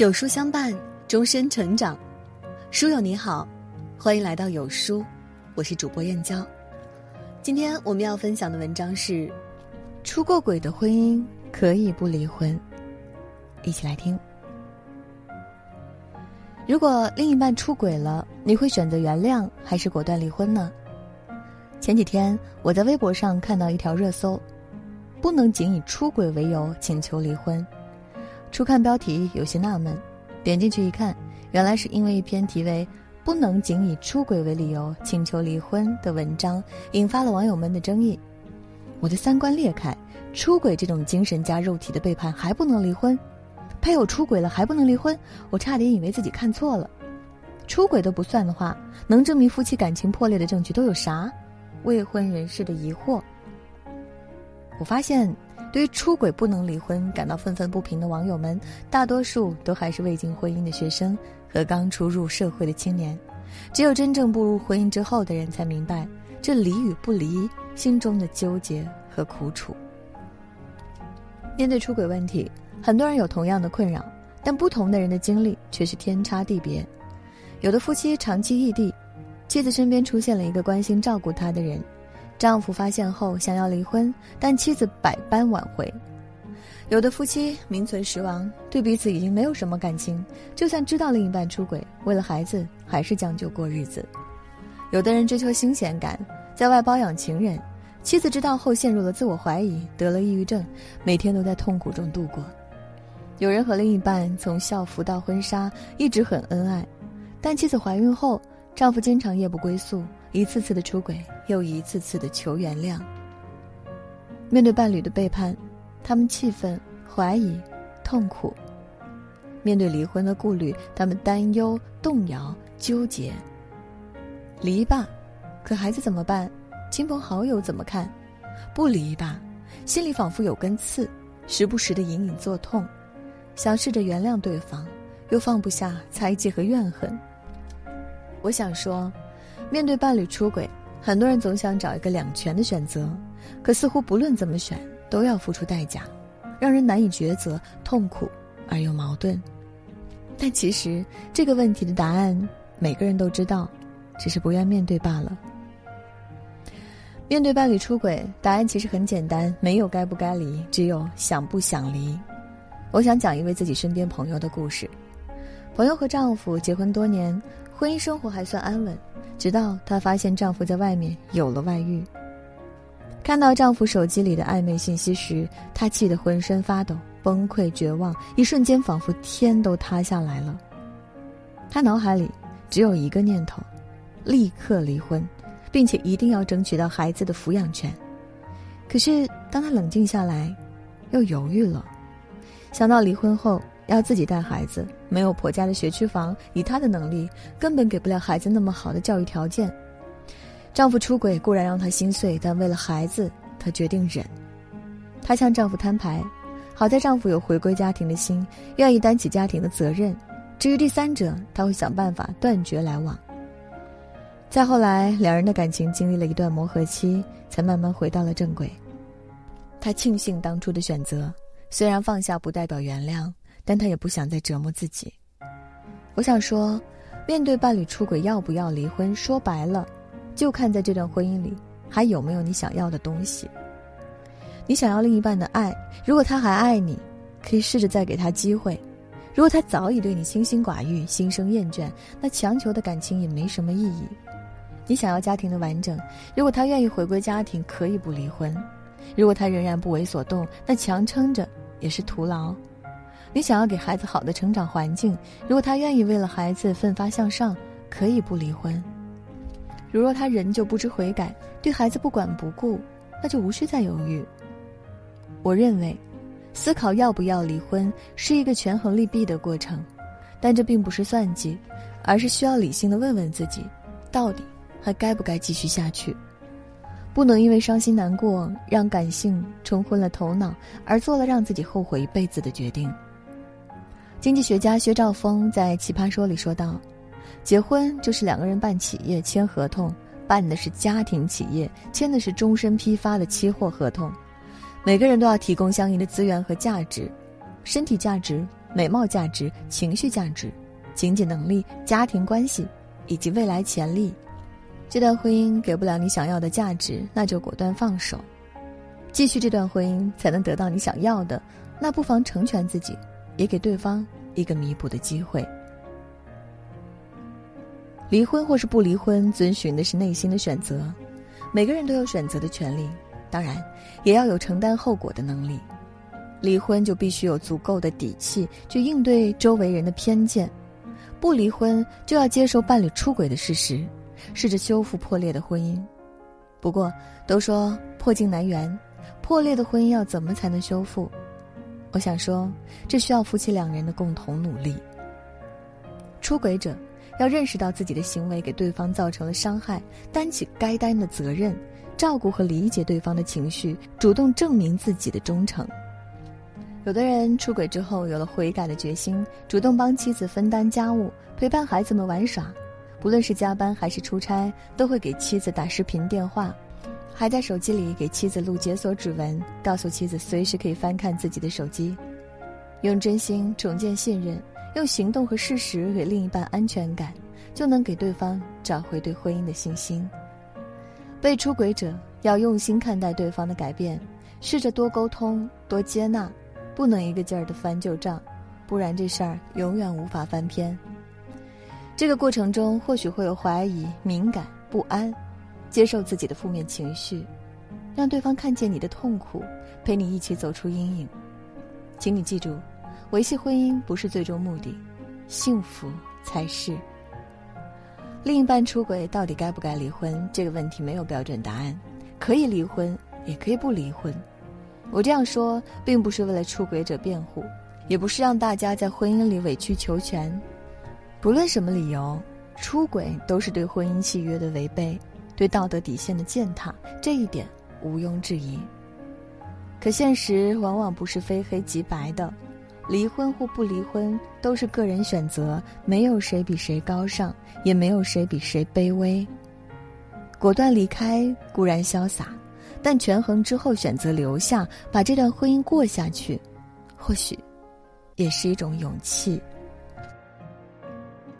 有书相伴，终身成长。书友你好，欢迎来到有书，我是主播燕娇。今天我们要分享的文章是：出过轨的婚姻可以不离婚。一起来听。如果另一半出轨了，你会选择原谅还是果断离婚呢？前几天我在微博上看到一条热搜：不能仅以出轨为由请求离婚。初看标题有些纳闷，点进去一看，原来是因为一篇题为“不能仅以出轨为理由请求离婚”的文章，引发了网友们的争议。我的三观裂开，出轨这种精神加肉体的背叛还不能离婚？配偶出轨了还不能离婚？我差点以为自己看错了。出轨都不算的话，能证明夫妻感情破裂的证据都有啥？未婚人士的疑惑。我发现。对于出轨不能离婚感到愤愤不平的网友们，大多数都还是未经婚姻的学生和刚初入社会的青年。只有真正步入婚姻之后的人，才明白这离与不离心中的纠结和苦楚。面对出轨问题，很多人有同样的困扰，但不同的人的经历却是天差地别。有的夫妻长期异地，妻子身边出现了一个关心照顾她的人。丈夫发现后想要离婚，但妻子百般挽回。有的夫妻名存实亡，对彼此已经没有什么感情，就算知道另一半出轨，为了孩子还是将就过日子。有的人追求新鲜感，在外包养情人，妻子知道后陷入了自我怀疑，得了抑郁症，每天都在痛苦中度过。有人和另一半从校服到婚纱一直很恩爱，但妻子怀孕后，丈夫经常夜不归宿。一次次的出轨，又一次次的求原谅。面对伴侣的背叛，他们气愤、怀疑、痛苦；面对离婚的顾虑，他们担忧、动摇、纠结。离吧，可孩子怎么办？亲朋好友怎么看？不离吧，心里仿佛有根刺，时不时的隐隐作痛。想试着原谅对方，又放不下猜忌和怨恨。我想说。面对伴侣出轨，很多人总想找一个两全的选择，可似乎不论怎么选，都要付出代价，让人难以抉择，痛苦而又矛盾。但其实这个问题的答案，每个人都知道，只是不愿面对罢了。面对伴侣出轨，答案其实很简单，没有该不该离，只有想不想离。我想讲一位自己身边朋友的故事。朋友和丈夫结婚多年，婚姻生活还算安稳。直到她发现丈夫在外面有了外遇。看到丈夫手机里的暧昧信息时，她气得浑身发抖，崩溃绝望，一瞬间仿佛天都塌下来了。她脑海里只有一个念头：立刻离婚，并且一定要争取到孩子的抚养权。可是当她冷静下来，又犹豫了，想到离婚后。要自己带孩子，没有婆家的学区房，以她的能力，根本给不了孩子那么好的教育条件。丈夫出轨固然让她心碎，但为了孩子，她决定忍。她向丈夫摊牌，好在丈夫有回归家庭的心，愿意担起家庭的责任。至于第三者，她会想办法断绝来往。再后来，两人的感情经历了一段磨合期，才慢慢回到了正轨。她庆幸当初的选择，虽然放下不代表原谅。但他也不想再折磨自己。我想说，面对伴侣出轨，要不要离婚？说白了，就看在这段婚姻里还有没有你想要的东西。你想要另一半的爱，如果他还爱你，可以试着再给他机会；如果他早已对你清心寡欲、心生厌倦，那强求的感情也没什么意义。你想要家庭的完整，如果他愿意回归家庭，可以不离婚；如果他仍然不为所动，那强撑着也是徒劳。你想要给孩子好的成长环境，如果他愿意为了孩子奋发向上，可以不离婚；如若他仍旧不知悔改，对孩子不管不顾，那就无需再犹豫。我认为，思考要不要离婚是一个权衡利弊的过程，但这并不是算计，而是需要理性的问问自己，到底还该不该继续下去。不能因为伤心难过，让感性冲昏了头脑，而做了让自己后悔一辈子的决定。经济学家薛兆丰在《奇葩说》里说道：“结婚就是两个人办企业签合同，办的是家庭企业，签的是终身批发的期货合同。每个人都要提供相应的资源和价值，身体价值美貌价值、情绪价值、经济能力、家庭关系以及未来潜力。这段婚姻给不了你想要的价值，那就果断放手。继续这段婚姻才能得到你想要的，那不妨成全自己，也给对方一个弥补的机会。离婚或是不离婚，遵循的是内心的选择。每个人都有选择的权利，当然也要有承担后果的能力。离婚就必须有足够的底气去应对周围人的偏见，不离婚就要接受伴侣出轨的事实，试着修复破裂的婚姻。不过都说破镜难圆，破裂的婚姻要怎么才能修复？我想说，这需要夫妻两人的共同努力。出轨者。要认识到自己的行为给对方造成了伤害，担起该担的责任，照顾和理解对方的情绪，主动证明自己的忠诚。有的人出轨之后有了悔改的决心，主动帮妻子分担家务，陪伴孩子们玩耍，不论是加班还是出差，都会给妻子打视频电话，还在手机里给妻子录解锁指纹，告诉妻子随时可以翻看自己的手机，用真心重建信任。用行动和事实给另一半安全感，就能给对方找回对婚姻的信心。被出轨者要用心看待对方的改变，试着多沟通、多接纳，不能一个劲儿的翻旧账，不然这事儿永远无法翻篇。这个过程中或许会有怀疑、敏感、不安，接受自己的负面情绪，让对方看见你的痛苦，陪你一起走出阴影。请你记住。维系婚姻不是最终目的，幸福才是。另一半出轨到底该不该离婚？这个问题没有标准答案，可以离婚，也可以不离婚。我这样说，并不是为了出轨者辩护，也不是让大家在婚姻里委曲求全。不论什么理由，出轨都是对婚姻契约的违背，对道德底线的践踏，这一点毋庸置疑。可现实往往不是非黑即白的。离婚或不离婚都是个人选择，没有谁比谁高尚，也没有谁比谁卑微。果断离开固然潇洒，但权衡之后选择留下，把这段婚姻过下去，或许也是一种勇气。